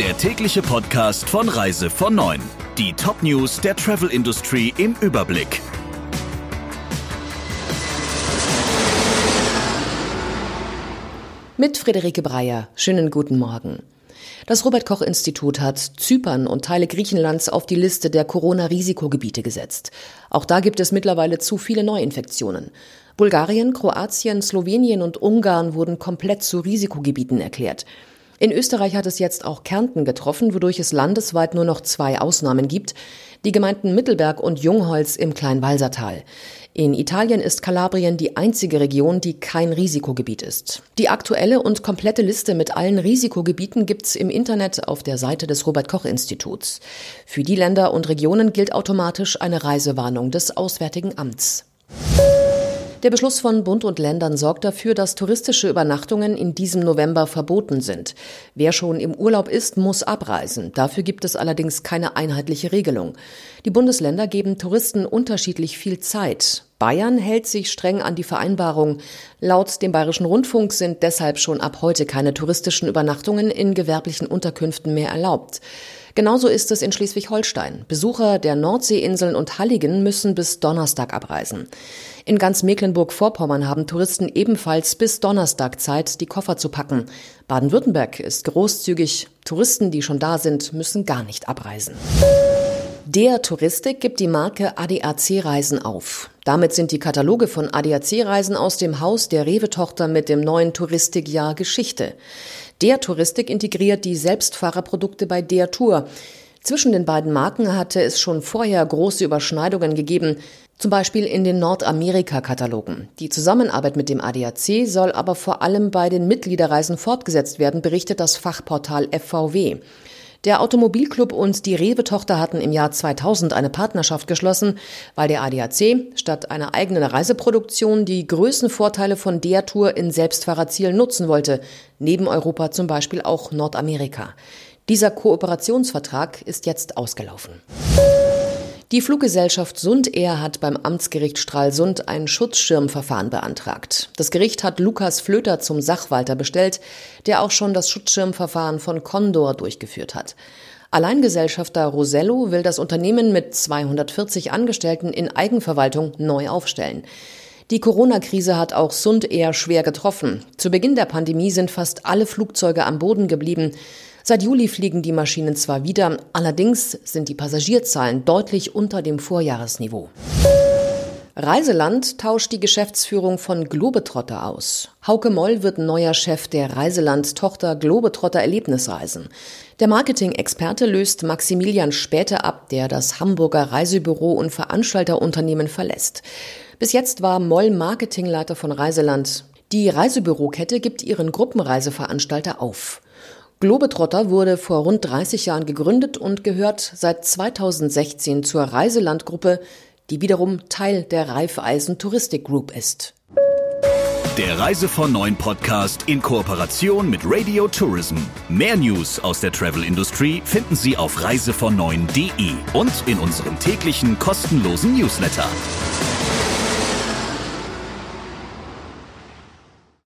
der tägliche Podcast von Reise von 9. Die Top-News der Travel Industry im Überblick. Mit Friederike Breyer. Schönen guten Morgen. Das Robert Koch Institut hat Zypern und Teile Griechenlands auf die Liste der Corona-Risikogebiete gesetzt. Auch da gibt es mittlerweile zu viele Neuinfektionen. Bulgarien, Kroatien, Slowenien und Ungarn wurden komplett zu Risikogebieten erklärt. In Österreich hat es jetzt auch Kärnten getroffen, wodurch es landesweit nur noch zwei Ausnahmen gibt. Die Gemeinden Mittelberg und Jungholz im Kleinwalsertal. In Italien ist Kalabrien die einzige Region, die kein Risikogebiet ist. Die aktuelle und komplette Liste mit allen Risikogebieten gibt's im Internet auf der Seite des Robert Koch Instituts. Für die Länder und Regionen gilt automatisch eine Reisewarnung des Auswärtigen Amts. Der Beschluss von Bund und Ländern sorgt dafür, dass touristische Übernachtungen in diesem November verboten sind. Wer schon im Urlaub ist, muss abreisen. Dafür gibt es allerdings keine einheitliche Regelung. Die Bundesländer geben Touristen unterschiedlich viel Zeit. Bayern hält sich streng an die Vereinbarung. Laut dem Bayerischen Rundfunk sind deshalb schon ab heute keine touristischen Übernachtungen in gewerblichen Unterkünften mehr erlaubt. Genauso ist es in Schleswig-Holstein. Besucher der Nordseeinseln und Halligen müssen bis Donnerstag abreisen. In ganz Mecklenburg-Vorpommern haben Touristen ebenfalls bis Donnerstag Zeit, die Koffer zu packen. Baden-Württemberg ist großzügig. Touristen, die schon da sind, müssen gar nicht abreisen. Der Touristik gibt die Marke ADAC Reisen auf. Damit sind die Kataloge von ADAC Reisen aus dem Haus der Rewe-Tochter mit dem neuen Touristikjahr Geschichte. Der Touristik integriert die Selbstfahrerprodukte bei der Tour. Zwischen den beiden Marken hatte es schon vorher große Überschneidungen gegeben, zum Beispiel in den Nordamerika-Katalogen. Die Zusammenarbeit mit dem ADAC soll aber vor allem bei den Mitgliederreisen fortgesetzt werden, berichtet das Fachportal FVW. Der Automobilclub und die Rewe-Tochter hatten im Jahr 2000 eine Partnerschaft geschlossen, weil der ADAC statt einer eigenen Reiseproduktion die Größenvorteile von der Tour in Selbstfahrerzielen nutzen wollte, neben Europa zum Beispiel auch Nordamerika. Dieser Kooperationsvertrag ist jetzt ausgelaufen. Die Fluggesellschaft Sund Air hat beim Amtsgericht Stralsund ein Schutzschirmverfahren beantragt. Das Gericht hat Lukas Flöter zum Sachwalter bestellt, der auch schon das Schutzschirmverfahren von Condor durchgeführt hat. Alleingesellschafter Rosello will das Unternehmen mit 240 Angestellten in Eigenverwaltung neu aufstellen. Die Corona-Krise hat auch Sund Air schwer getroffen. Zu Beginn der Pandemie sind fast alle Flugzeuge am Boden geblieben. Seit Juli fliegen die Maschinen zwar wieder, allerdings sind die Passagierzahlen deutlich unter dem Vorjahresniveau. Reiseland tauscht die Geschäftsführung von Globetrotter aus. Hauke Moll wird neuer Chef der Reiseland-Tochter Globetrotter Erlebnisreisen. Der Marketing-Experte löst Maximilian Späte ab, der das Hamburger Reisebüro und Veranstalterunternehmen verlässt. Bis jetzt war Moll Marketingleiter von Reiseland. Die Reisebürokette gibt ihren Gruppenreiseveranstalter auf. Globetrotter wurde vor rund 30 Jahren gegründet und gehört seit 2016 zur Reiselandgruppe, die wiederum Teil der Raiffeisen Touristik Group ist. Der Reise von Neuen Podcast in Kooperation mit Radio Tourism. Mehr News aus der Travel Industry finden Sie auf reisevon und in unserem täglichen kostenlosen Newsletter.